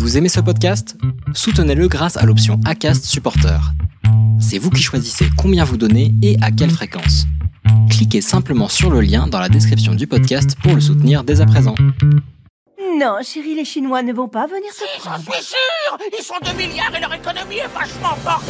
Vous aimez ce podcast? Soutenez-le grâce à l'option ACAST Supporter. C'est vous qui choisissez combien vous donnez et à quelle fréquence. Cliquez simplement sur le lien dans la description du podcast pour le soutenir dès à présent. Non, chérie, les Chinois ne vont pas venir Si, j'en suis sûr Ils sont 2 milliards et leur économie est vachement forte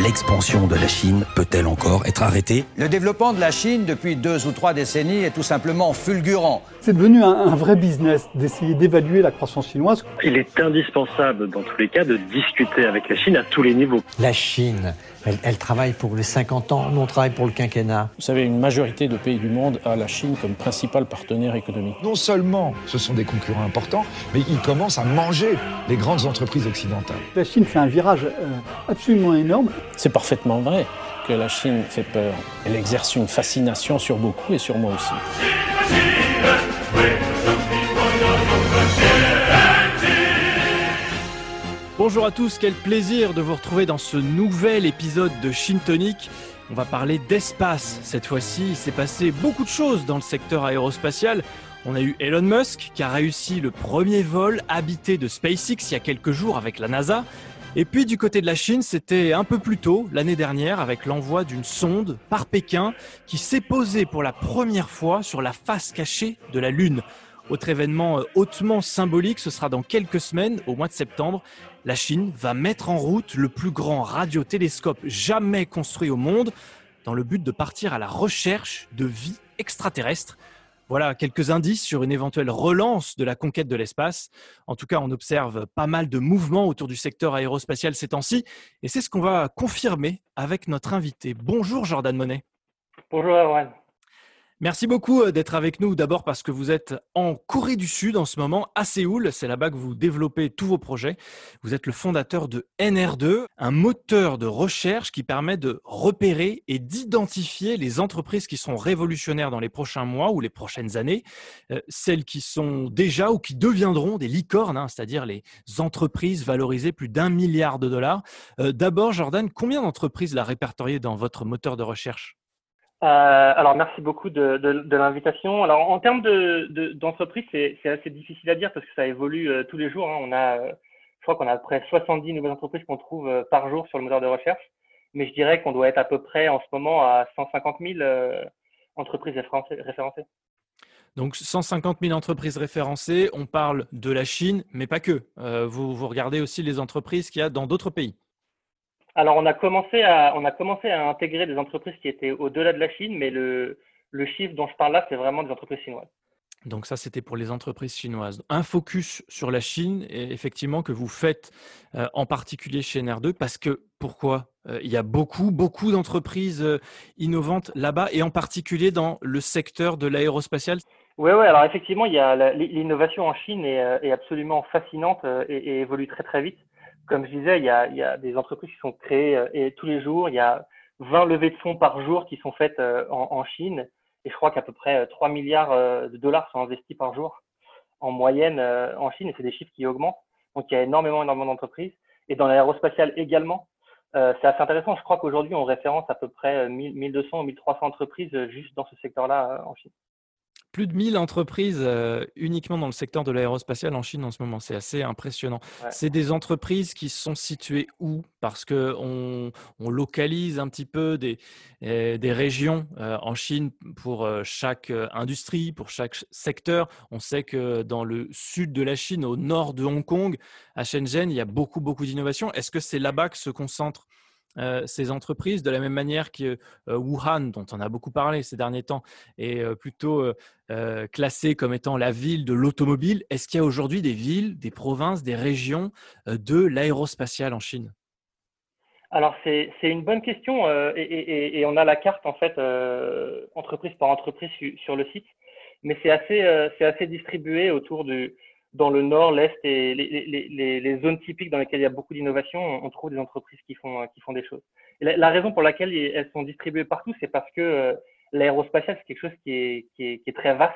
L'expansion de la Chine peut-elle encore être arrêtée? Le développement de la Chine depuis deux ou trois décennies est tout simplement fulgurant. C'est devenu un, un vrai business d'essayer d'évaluer la croissance chinoise. Il est indispensable dans tous les cas de discuter avec la Chine à tous les niveaux. La Chine, elle, elle travaille pour les 50 ans, nous on travaille pour le quinquennat. Vous savez, une majorité de pays du monde a la Chine comme principal partenaire économique. Non seulement ce sont des concurrents importants, mais ils commencent à manger les grandes entreprises occidentales. La Chine fait un virage euh, absolument énorme. C'est parfaitement vrai que la Chine fait peur. Elle exerce une fascination sur beaucoup et sur moi aussi. Bonjour à tous, quel plaisir de vous retrouver dans ce nouvel épisode de Chine Tonic. On va parler d'espace. Cette fois-ci, il s'est passé beaucoup de choses dans le secteur aérospatial. On a eu Elon Musk qui a réussi le premier vol habité de SpaceX il y a quelques jours avec la NASA. Et puis du côté de la Chine, c'était un peu plus tôt, l'année dernière, avec l'envoi d'une sonde par Pékin qui s'est posée pour la première fois sur la face cachée de la Lune. Autre événement euh, hautement symbolique, ce sera dans quelques semaines, au mois de septembre. La Chine va mettre en route le plus grand radiotélescope jamais construit au monde dans le but de partir à la recherche de vie extraterrestre. Voilà quelques indices sur une éventuelle relance de la conquête de l'espace. En tout cas, on observe pas mal de mouvements autour du secteur aérospatial ces temps-ci, et c'est ce qu'on va confirmer avec notre invité. Bonjour Jordan Monet. Bonjour Erwan. Merci beaucoup euh, d'être avec nous. D'abord parce que vous êtes en Corée du Sud en ce moment, à Séoul. C'est là-bas que vous développez tous vos projets. Vous êtes le fondateur de NR2, un moteur de recherche qui permet de repérer et d'identifier les entreprises qui sont révolutionnaires dans les prochains mois ou les prochaines années, Euh, celles qui sont déjà ou qui deviendront des licornes, hein, c'est-à-dire les entreprises valorisées plus d'un milliard de dollars. Euh, D'abord, Jordan, combien d'entreprises la répertoriées dans votre moteur de recherche? Euh, alors merci beaucoup de, l'invitation. Alors en termes de, de- d'entreprise, c'est, assez difficile à dire parce que ça évolue euh, tous les jours. hein. On a, euh, je crois qu'on a près 70 nouvelles entreprises qu'on trouve par jour sur le moteur de recherche. Mais je dirais qu'on doit être à peu près en ce moment à 150 000 euh, entreprises référencées. Donc 150 000 entreprises référencées, on parle de la Chine, mais pas que. Vous, vous regardez aussi les entreprises qu'il y a dans d'autres pays. Alors, on a commencé à, on a commencé à intégrer des entreprises qui étaient au-delà de la Chine, mais le, le chiffre dont je parle là, c'est vraiment des entreprises chinoises. Donc ça, c'était pour les entreprises chinoises. Un focus sur la Chine, effectivement, que vous faites euh, en particulier chez NR2, parce que pourquoi Euh, Il y a beaucoup, beaucoup d'entreprises euh, innovantes là-bas, et en particulier dans le secteur de l'aérospatial. Oui, ouais, alors effectivement, il y a la- l'innovation en Chine est, est absolument fascinante et, et évolue très très vite. Comme je disais, il y a, des entreprises qui sont créées euh, et tous les jours, il y a 20 levées de fonds par jour qui sont faites euh, en, Chine. Et je crois qu'à peu près euh, 3 milliards euh, de dollars sont investis par jour en moyenne en Chine, et c'est des chiffres qui augmentent. Donc il y a énormément, énormément d'entreprises. Et dans l'aérospatial également, c'est assez intéressant. Je crois qu'aujourd'hui, on référence à peu près euh, 1000 1200 ou 1300 entreprises juste dans ce secteur-là en Chine. Plus de 1000 entreprises euh, uniquement dans le secteur de l'aérospatial en Chine en ce moment. C'est assez impressionnant. Ouais. C'est des entreprises qui sont situées où? Parce que on, localise un petit peu des, euh, des régions euh, en Chine pour euh, chaque industrie, pour chaque ch- secteur. On sait que dans le sud de la Chine, au nord de Hong Kong, à Shenzhen, il y a beaucoup, beaucoup d'innovations. Est-ce que c'est là-bas que se concentrent euh, ces entreprises, de la même manière que euh, Wuhan, dont on a beaucoup parlé ces derniers temps, est euh, plutôt classée comme étant la ville de l'automobile. Est-ce qu'il y a aujourd'hui des villes, des provinces, des régions de l'aérospatial en Chine? Alors c'est une bonne question et, et- on a la carte en fait entreprise par entreprise su- sur le site, mais c'est assez c'est assez distribué autour du dans le nord, l'est et les, les, les, les zones typiques dans lesquelles il y a beaucoup d'innovation, on trouve des entreprises qui font qui font des choses. Et la, la raison pour laquelle elles sont distribuées partout, c'est parce que euh, l'aérospatial c'est quelque chose qui est, qui est qui est très vaste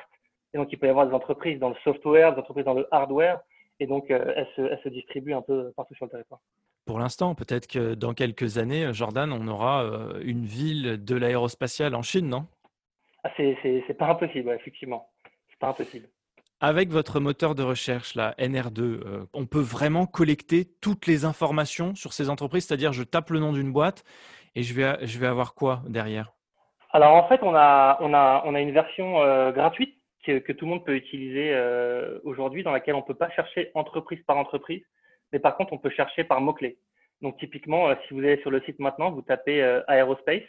et donc il peut y avoir des entreprises dans le software, des entreprises dans le hardware et donc euh, elles se elles se distribuent un peu partout sur le territoire. Pour l'instant, peut-être que dans quelques années, Jordan, on aura euh, une ville de l'aérospatial en Chine, non? Ah, c'est pas impossible, effectivement. C'est pas impossible. Avec votre moteur de recherche, la NR2, euh, on peut vraiment collecter toutes les informations sur ces entreprises, c'est-à-dire je tape le nom d'une boîte et je vais, je vais avoir quoi derrière? Alors en fait, on a, on a, on a une version euh, gratuite que, tout le monde peut utiliser euh, aujourd'hui, dans laquelle on ne peut pas chercher entreprise par entreprise, mais par contre, on peut chercher par mots-clés. Donc typiquement, si vous allez sur le site maintenant, vous tapez aérospace,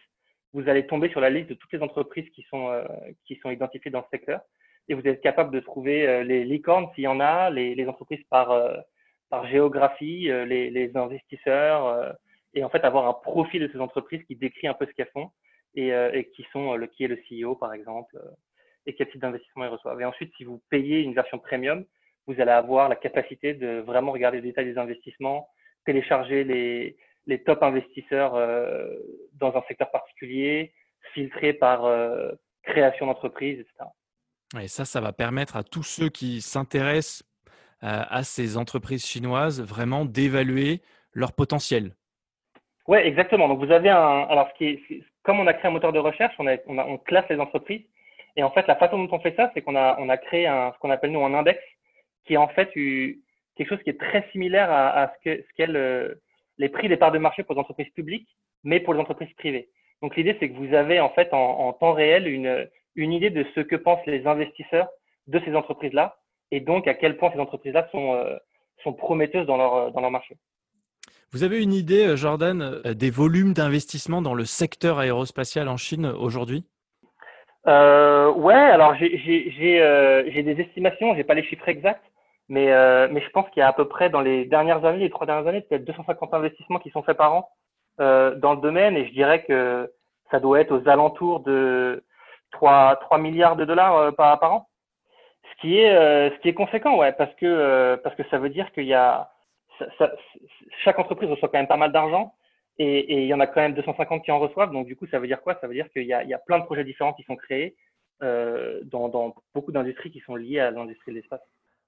vous allez tomber sur la liste de toutes les entreprises qui sont, qui sont identifiées dans ce secteur et vous êtes capable de trouver euh, les licornes s'il y en a, les, les entreprises par, euh, par géographie, euh, les, les, investisseurs, et en fait avoir un profil de ces entreprises qui décrit un peu ce qu'elles font et, et, qui sont le qui est le CEO par exemple et quel type d'investissement ils reçoivent. Et ensuite, si vous payez une version premium, vous allez avoir la capacité de vraiment regarder les détails des investissements, télécharger les, les top investisseurs dans un secteur particulier, filtrer par création d'entreprise, etc. Et ça, ça va permettre à tous ceux qui s'intéressent à ces entreprises chinoises vraiment d'évaluer leur potentiel. Oui, exactement. Donc vous avez un. Alors, ce qui est, comme on a créé un moteur de recherche, on, classe les entreprises. Et en fait, la façon dont on fait ça, c'est qu'on a, créé ce qu'on appelle nous un index, qui est en fait quelque chose qui est très similaire à, ce qu'est ce les prix des parts de marché pour les entreprises publiques, mais pour les entreprises privées. Donc l'idée, c'est que vous avez en fait en temps réel une, une idée de ce que pensent les investisseurs de ces entreprises-là et donc à quel point ces entreprises-là sont, euh, sont prometteuses dans leur, euh, dans leur marché. Vous avez une idée, euh, Jordan, des volumes d'investissement dans le secteur aérospatial en Chine aujourd'hui? Euh, Ouais, alors j'ai euh, des estimations, j'ai pas les chiffres exacts, mais, euh, mais je pense qu'il y a à peu près dans les dernières années, les trois dernières années, peut-être 250 investissements qui sont faits par an dans le domaine, et je dirais que ça doit être aux alentours de 3, 3 milliards de dollars euh, par, an. Ce qui est, euh, ce qui est conséquent, ouais, parce que, euh, parce que ça veut dire qu'il y a, chaque entreprise reçoit quand même pas mal d'argent et, il y en a quand même 250 qui en reçoivent. Donc, du coup, ça veut dire quoi? Ça veut dire qu'il y y a plein de projets différents qui sont créés dans, dans beaucoup d'industries qui sont liées à l'industrie de l'espace.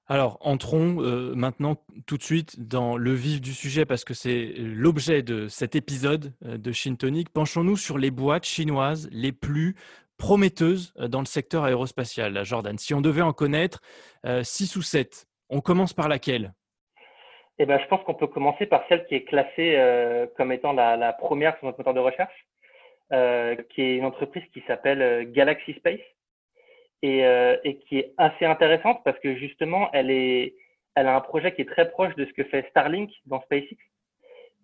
Alors, entrons maintenant tout de suite dans le vif du sujet parce que c'est l'objet de cet épisode de Shintonic. Penchons-nous sur les boîtes chinoises les plus prometteuse euh, dans le secteur aérospatial, Jordan. Si on devait en connaître 6 euh, ou 7, on commence par laquelle? Eh ben, Je pense qu'on peut commencer par celle qui est classée euh, comme étant la, la, première sur notre moteur de recherche, qui est une entreprise qui s'appelle Galaxy Space et, et, qui est assez intéressante parce que justement, elle, est, elle a un projet qui est très proche de ce que fait Starlink dans SpaceX.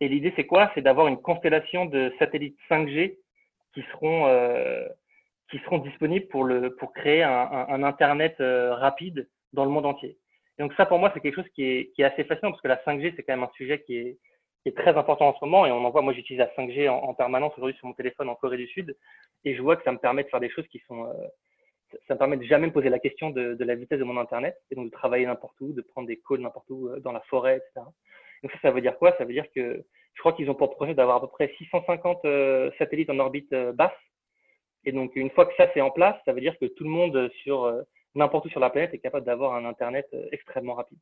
Et l'idée, c'est quoi? C'est d'avoir une constellation de satellites 5G qui seront qui seront disponibles pour, le, pour créer un, un, un Internet euh, rapide dans le monde entier. Et donc ça, pour moi, c'est quelque chose qui est, qui est assez fascinant parce que la 5G, c'est quand même un sujet qui est, qui est très important en ce moment. Et on en voit, moi, j'utilise la 5G en, en permanence aujourd'hui sur mon téléphone en Corée du Sud. Et je vois que ça me permet de faire des choses qui sont... Euh, ça me permet de jamais me poser la question de, de, la vitesse de mon Internet et donc de travailler n'importe où, de prendre des calls n'importe où, euh, dans la forêt, etc. Donc ça, ça veut dire quoi? Ça veut dire que je crois qu'ils ont pour projet d'avoir à peu près 650 euh, satellites en orbite euh, basse et donc, une fois que ça c'est en place, ça veut dire que tout le monde sur euh, n'importe où sur la planète est capable d'avoir un Internet euh, extrêmement rapide.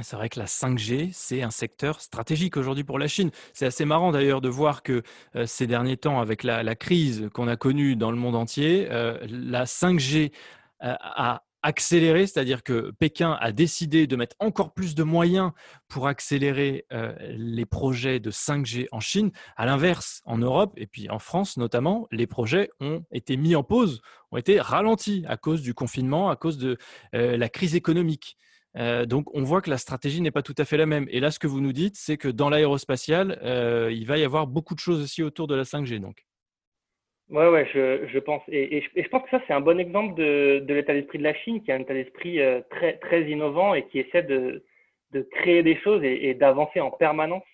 C'est vrai que la 5G, c'est un secteur stratégique aujourd'hui pour la Chine. C'est assez marrant d'ailleurs de voir que euh, ces derniers temps, avec la, crise qu'on a connue dans le monde entier, euh, la 5G a accéléré, c'est-à-dire que Pékin a décidé de mettre encore plus de moyens pour accélérer euh, les projets de 5G en Chine. À l'inverse, en Europe et puis en France notamment, les projets ont été mis en pause, ont été ralentis à cause du confinement, à cause de euh, la crise économique. Euh, donc, on voit que la stratégie n'est pas tout à fait la même. Et là, ce que vous nous dites, c'est que dans l'aérospatial, il va y avoir beaucoup de choses aussi autour de la 5G. Donc. Ouais, ouais, je, pense. Et, je, pense que ça, c'est un bon exemple de, l'état d'esprit de la Chine, qui a un état d'esprit euh, très, très innovant et qui essaie de, créer des choses et, d'avancer en permanence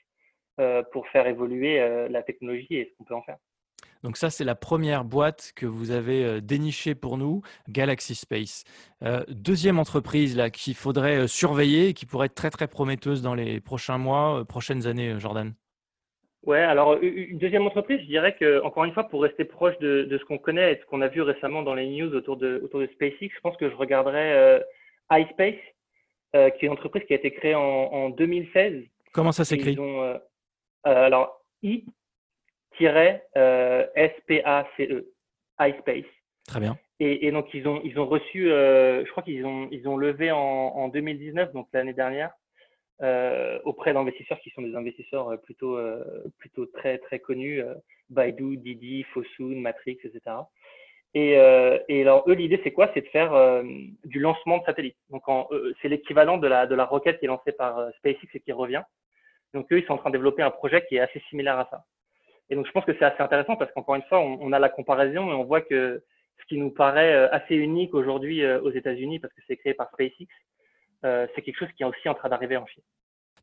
euh, pour faire évoluer euh, la technologie et ce qu'on peut en faire. Donc ça, c'est la première boîte que vous avez dénichée pour nous, Galaxy Space. Deuxième entreprise qu'il faudrait surveiller et qui pourrait être très très prometteuse dans les prochains mois, prochaines années, Jordan. Ouais, alors une deuxième entreprise, je dirais que encore une fois, pour rester proche de, de ce qu'on connaît et de ce qu'on a vu récemment dans les news autour de autour de SpaceX, je pense que je regarderais euh, iSpace, euh, qui est une entreprise qui a été créée en, en 2016. Comment ça s'écrit? Euh, Alors I-SPACE, iSpace. Très bien. Et, donc, ils ont, ils ont reçu, je crois qu'ils ont, ils ont levé en, en 2019, donc l'année dernière, auprès d'investisseurs qui sont des investisseurs plutôt, plutôt très, très connus, Baidu, Didi, Fosun, Matrix, etc. Et, et alors, eux, l'idée, c'est quoi? C'est de faire du lancement de satellites. Donc, c'est l'équivalent de la, de la roquette qui est lancée par SpaceX et qui revient. Donc, eux, ils sont en train de développer un projet qui est assez similaire à ça. Et donc, je pense que c'est assez intéressant parce qu'encore une fois, on, a la comparaison et on voit que ce qui nous paraît euh, assez unique aujourd'hui euh, aux États-Unis parce que c'est créé par SpaceX, euh, c'est quelque chose qui est aussi en train d'arriver en Chine.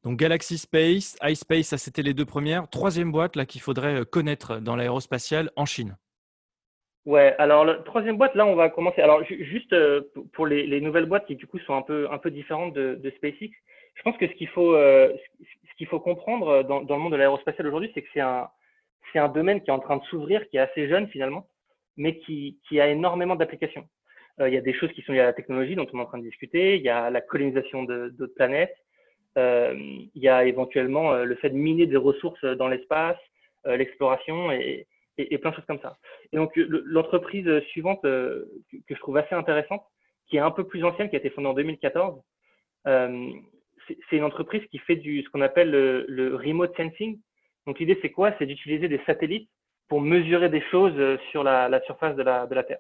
Donc Galaxy Space, iSpace, ça c'était les deux premières. Troisième boîte là qu'il faudrait connaître dans l'aérospatial en Chine. Ouais, alors la troisième boîte, là, on va commencer. Alors juste pour les, nouvelles boîtes qui du coup sont un peu un peu différentes de, SpaceX, je pense que ce qu'il faut ce qu'il faut comprendre dans, dans, le monde de l'aérospatial aujourd'hui, c'est que c'est un c'est un domaine qui est en train de s'ouvrir, qui est assez jeune finalement, mais qui, qui a énormément d'applications. Euh, il y a des choses qui sont liées à la technologie dont on est en train de discuter, il y a la colonisation d'autres planètes, euh, il y a éventuellement euh, le fait de miner des ressources dans l'espace, l'exploration et, plein de choses comme ça. Et donc l'entreprise suivante que, je trouve assez intéressante, qui est un peu plus ancienne, qui a été fondée en 2014, c'est une entreprise qui fait du ce qu'on appelle le, remote sensing, donc l'idée, c'est quoi? C'est d'utiliser des satellites pour mesurer des choses sur la, surface de la, Terre.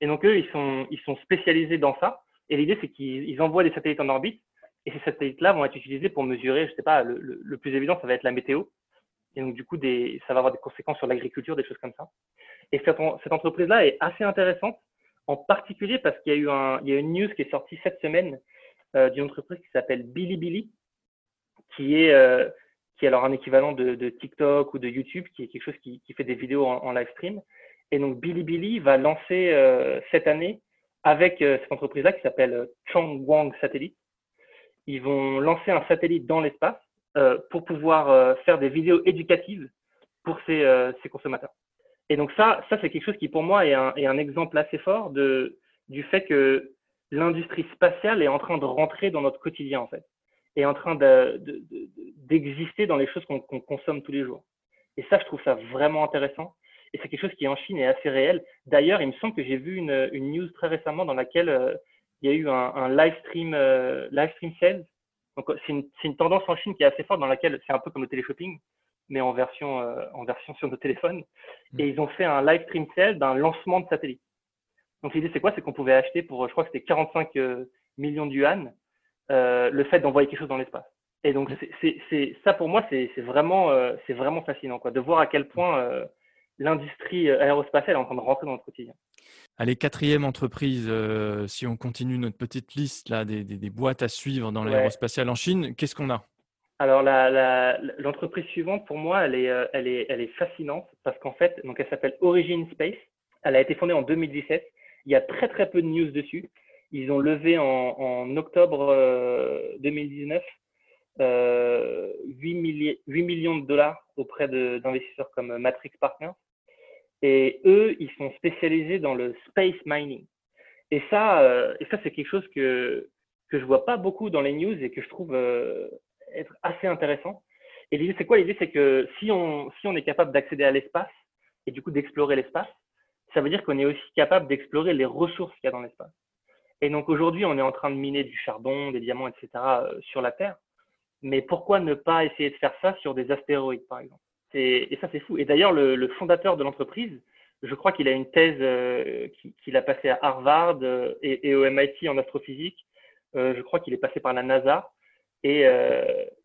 Et donc eux, ils sont, ils sont spécialisés dans ça. Et l'idée, c'est qu'ils envoient des satellites en orbite. Et ces satellites-là vont être utilisés pour mesurer, je sais pas, le, plus évident, ça va être la météo. Et donc du coup, des, ça va avoir des conséquences sur l'agriculture, des choses comme ça. Et cette, cette entreprise-là est assez intéressante, en particulier parce qu'il y a eu un, il y a une news qui est sortie cette semaine euh, d'une entreprise qui s'appelle Bilibili, qui est euh, qui est alors un équivalent de, de, TikTok ou de YouTube, qui est quelque chose qui, qui fait des vidéos en, live stream. Et donc Bilibili va lancer euh, cette année avec euh, cette entreprise-là qui s'appelle euh, Chongwang Satellite. Ils vont lancer un satellite dans l'espace pour pouvoir faire des vidéos éducatives pour ces, consommateurs. Et donc ça, ça c'est quelque chose qui pour moi est un, exemple assez fort du fait que l'industrie spatiale est en train de rentrer dans notre quotidien en fait est en train d'exister dans les choses qu'on consomme tous les jours. Et ça, je trouve ça vraiment intéressant. Et c'est quelque chose qui en Chine est assez réel. D'ailleurs, il me semble que j'ai vu une, une, news très récemment dans laquelle euh, il y a eu un, un live stream, euh, live stream sales. Donc c'est une, une, tendance en Chine qui est assez forte dans laquelle c'est un peu comme le téléshopping, mais en version, euh, en version sur nos téléphones. Mm. Et ils ont fait un live stream sale d'un lancement de satellite. Donc l'idée c'est quoi? C'est qu'on pouvait acheter pour, je crois que c'était 45 millions de yuan, euh, le fait d'envoyer quelque chose dans l'espace. Et donc, c'est ça pour moi, c'est vraiment, euh, c'est vraiment fascinant, quoi, de voir à quel point euh, l'industrie aérospatiale est en train de rentrer dans notre quotidien. Allez, quatrième entreprise, si on continue notre petite liste là, des, des, boîtes à suivre dans l'aérospatiale en Chine, qu'est-ce qu'on a? Alors, l'entreprise suivante, pour moi, elle est, elle est, elle est fascinante parce qu'en fait, donc elle s'appelle Origin Space. Elle a été fondée en 2017. Il y a très, très peu de news dessus. Ils ont levé en, octobre 2019 euh, 8, euh, millions de dollars auprès d'investisseurs comme Matrix Partners. Et eux, ils sont spécialisés dans le space mining. Et ça, euh, et ça c'est quelque chose que, que je vois pas beaucoup dans les news et que je trouve euh, être assez intéressant. Et l'idée, c'est quoi? L'idée, c'est que si on, si on est capable d'accéder à l'espace et du coup d'explorer l'espace, ça veut dire qu'on est aussi capable d'explorer les ressources qu'il y a dans l'espace. Et donc aujourd'hui, on est en train de miner du charbon, des diamants, etc. Euh, sur la Terre. Mais pourquoi ne pas essayer de faire ça sur des astéroïdes, par exemple? Et ça, c'est fou. Et d'ailleurs, le, fondateur de l'entreprise, je crois qu'il a une thèse euh, qu'il a passée à Harvard euh, et, au MIT en astrophysique. je crois qu'il est passé par la NASA. Et,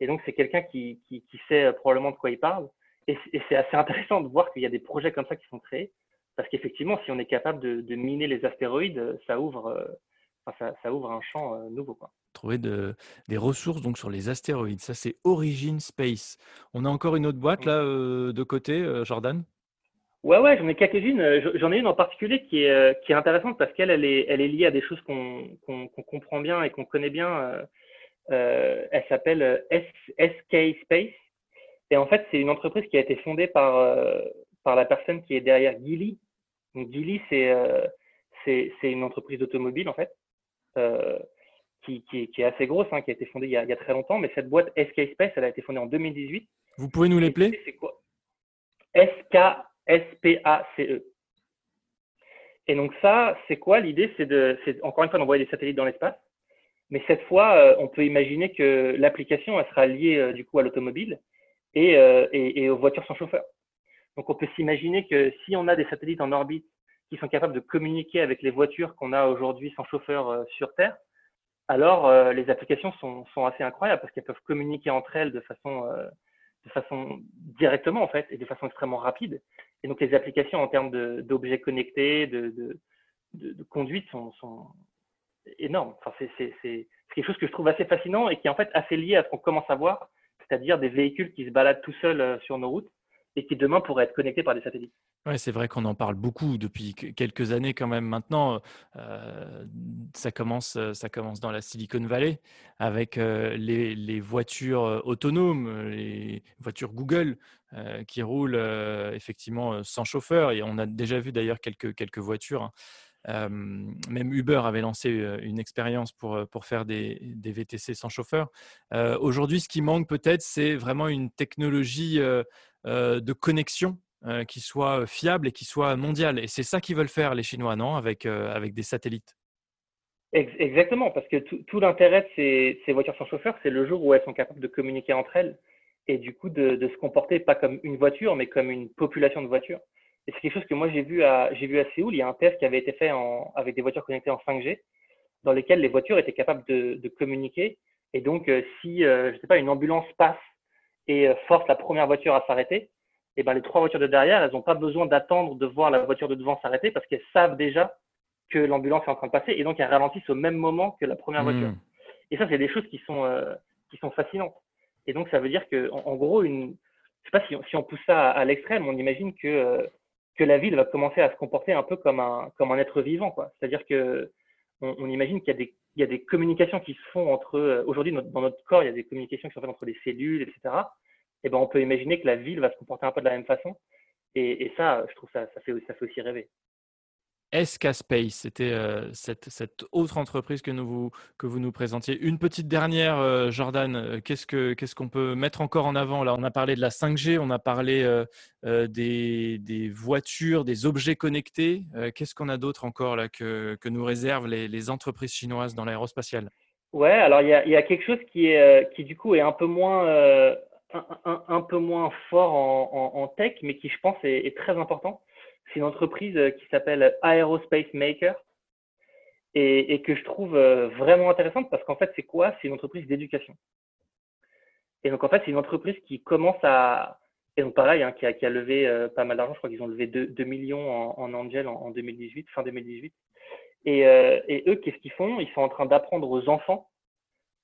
donc, c'est quelqu'un qui, sait probablement de quoi il parle. Et, c'est assez intéressant de voir qu'il y a des projets comme ça qui sont créés. Parce qu'effectivement, si on est capable de, miner les astéroïdes, ça ouvre ça, ouvre un champ euh, nouveau. Quoi. Trouver de, des ressources donc sur les astéroïdes. Ça, c'est Origin Space. On a encore une autre boîte là euh, de côté, euh, Jordan? Ouais, ouais, j'en ai quelques-unes. J'en ai une en particulier qui est, qui est intéressante parce qu'elle, elle est, elle est liée à des choses qu'on comprend bien et qu'on connaît bien. elle s'appelle SK Space. Et en fait, c'est une entreprise qui a été fondée par, par la personne qui est derrière Gilly. Donc, Gilly, c'est c'est une entreprise d'automobile, en fait. Euh, qui, est assez grosse, hein, qui a été fondée il y a, très longtemps, mais cette boîte SK Space, elle a été fondée en 2018. Vous pouvez nous l'épeler C'est quoi? SK S-P-A-C-E. Et donc ça, c'est quoi? L'idée C'est encore une fois d'envoyer des satellites dans l'espace. Mais cette fois, euh, on peut imaginer que l'application elle sera liée euh, du coup à l'automobile et, euh, et, et, aux voitures sans chauffeur. Donc on peut s'imaginer que si on a des satellites en orbite qui sont capables de communiquer avec les voitures qu'on a aujourd'hui sans chauffeur sur Terre, alors les applications sont, sont, assez incroyables parce qu'elles peuvent communiquer entre elles de façon, de façon directement en fait et de façon extrêmement rapide. Et donc les applications en termes d'objets connectés, de, de, conduite sont, sont énormes. Enfin, c'est quelque chose que je trouve assez fascinant et qui est en fait assez lié à ce qu'on commence à voir, c'est-à-dire des véhicules qui se baladent tout seuls euh, sur nos routes et qui demain pourraient être connectés par des satellites. Ouais, c'est vrai qu'on en parle beaucoup depuis quelques années quand même. Maintenant, euh, ça commence, ça commence dans la Silicon Valley avec euh, les, voitures autonomes, les voitures Google euh, qui roulent euh, effectivement sans chauffeur. Et on a déjà vu d'ailleurs quelques quelques voitures. Hein. Euh, même Uber avait lancé une expérience pour, pour faire des, des VTC sans chauffeur. Aujourd'hui, ce qui manque peut-être, c'est vraiment une technologie de connexion euh, qui soit fiable et qui soit mondial. Et c'est ça qu'ils veulent faire, les Chinois, non avec, euh, avec des satellites? Exactement, parce que tout, l'intérêt de ces, voitures sans chauffeur, c'est le jour où elles sont capables de communiquer entre elles et du coup de, se comporter pas comme une voiture, mais comme une population de voitures. Et c'est quelque chose que moi j'ai vu à j'ai vu à Séoul. Il y a un test qui avait été fait avec des voitures connectées en 5G, dans lesquelles les voitures étaient capables de, communiquer. Et donc, euh, si je sais pas, une ambulance passe et force la première voiture à s'arrêter, et ben, les trois voitures de derrière, elles n'ont pas besoin d'attendre de voir la voiture de devant s'arrêter parce qu'elles savent déjà que l'ambulance est en train de passer et donc elles ralentissent au même moment que la première voiture. Hmm. Et ça, c'est des choses qui sont, euh, qui sont fascinantes. Et donc, ça veut dire que, en, gros, une, je sais pas si on, si on pousse ça à, l'extrême, on imagine que, euh, que la ville va commencer à se comporter un peu comme un, comme un être vivant, quoi. C'est-à-dire que on, on imagine qu'il y a des, il y a des communications qui se font entre, euh, aujourd'hui, dans notre corps, il y a des communications qui sont faites entre les cellules, etc eh ben, on peut imaginer que la ville va se comporter un peu de la même façon. Et, et ça, je trouve ça, ça fait aussi rêver. SK Space, c'était euh, cette, autre entreprise que, vous, nous présentiez. Une petite dernière, euh, Jordan, euh, qu'est-ce qu'on peut mettre encore en avant? Là, on a parlé de la 5G, on a parlé des, voitures, des objets connectés. qu'est-ce qu'on a d'autre encore là que, nous réservent les, entreprises chinoises dans l'aérospatiale? Ouais, alors il y a, quelque chose qui, est, du coup est un peu moins fort en, tech, mais qui, je pense, est très important. C'est une entreprise euh, qui s'appelle Aerospace Maker et, que je trouve euh, vraiment intéressante parce qu'en fait, c'est quoi? C'est une entreprise d'éducation. Et donc, en fait, c'est une entreprise qui commence à. Et donc, pareil, hein, qui, a, levé euh, pas mal d'argent. Je crois qu'ils ont levé 2, 2 millions en, en Angel en, en, 2018, fin 2018. Et, eux, qu'est-ce qu'ils font? Ils sont en train d'apprendre aux enfants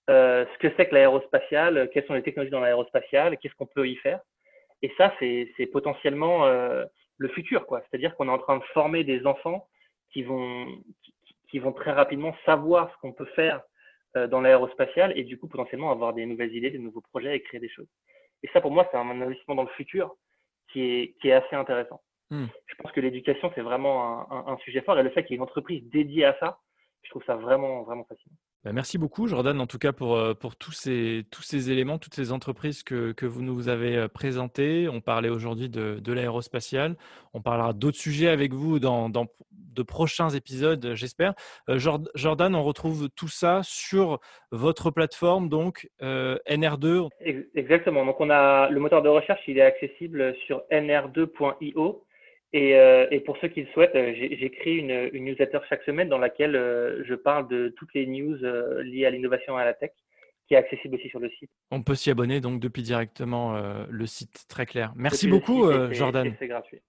ce que c'est que l'aérospatiale, quelles sont les technologies dans l'aérospatiale, qu'est-ce qu'on peut y faire. Et ça, c'est potentiellement le futur, quoi. C'est-à-dire qu'on est en train de former des enfants qui vont, qui, qui vont très rapidement savoir ce qu'on peut faire euh, dans l'aérospatiale et du coup potentiellement avoir des nouvelles idées, des nouveaux projets et créer des choses. Et ça, pour moi, c'est un investissement dans le futur qui est, qui est assez intéressant. Hmm. Je pense que l'éducation, c'est vraiment un, un, un, sujet fort et le fait qu'il y ait une entreprise dédiée à ça, je trouve ça vraiment, vraiment fascinant. Bah, merci beaucoup, Jordan, en tout cas pour, euh, pour tous, ces, tous ces éléments, toutes ces entreprises que, que vous nous avez euh, présentées. On parlait aujourd'hui de, de l'aérospatiale. On parlera d'autres sujets avec vous dans, de prochains épisodes, j'espère. Euh, Jordan, on retrouve tout ça sur votre plateforme, donc euh, NR2. Exactement. Donc, on a le moteur de recherche, il est accessible sur nr2.io. Et, euh, et, pour ceux qui le souhaitent, euh, j'écris une, une, newsletter chaque semaine dans laquelle euh, je parle de toutes les news euh, liées à l'innovation et à la tech, qui est accessible aussi sur le site. On peut s'y abonner donc depuis directement le site, très clair. Merci depuis beaucoup, site, Jordan. C'est gratuit.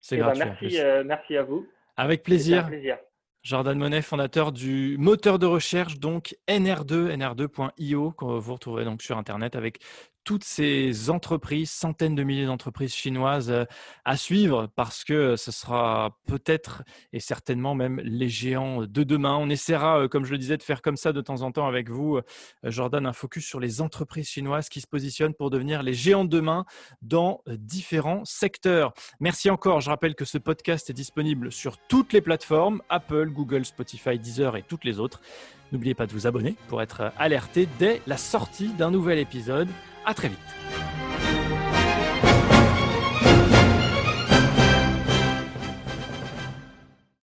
C'est eh gratuit. Ben, merci, merci à vous. Avec plaisir. Un plaisir. Jordan Monet, fondateur du moteur de recherche donc NR2, nr2.io, que vous retrouverez donc sur Internet avec toutes ces entreprises, centaines de milliers d'entreprises chinoises euh, à suivre parce que ce sera peut-être et certainement même les géants de demain. On essaiera, euh, comme je le disais, de faire comme ça de temps en temps avec vous, euh, Jordan, un focus sur les entreprises chinoises qui se positionnent pour devenir les géants de demain dans différents secteurs. Merci encore. Je rappelle que ce podcast est disponible sur toutes les plateformes, Apple, Google, Spotify, Deezer et toutes les autres. N'oubliez pas de vous abonner pour être alerté dès la sortie d'un nouvel épisode. À très vite.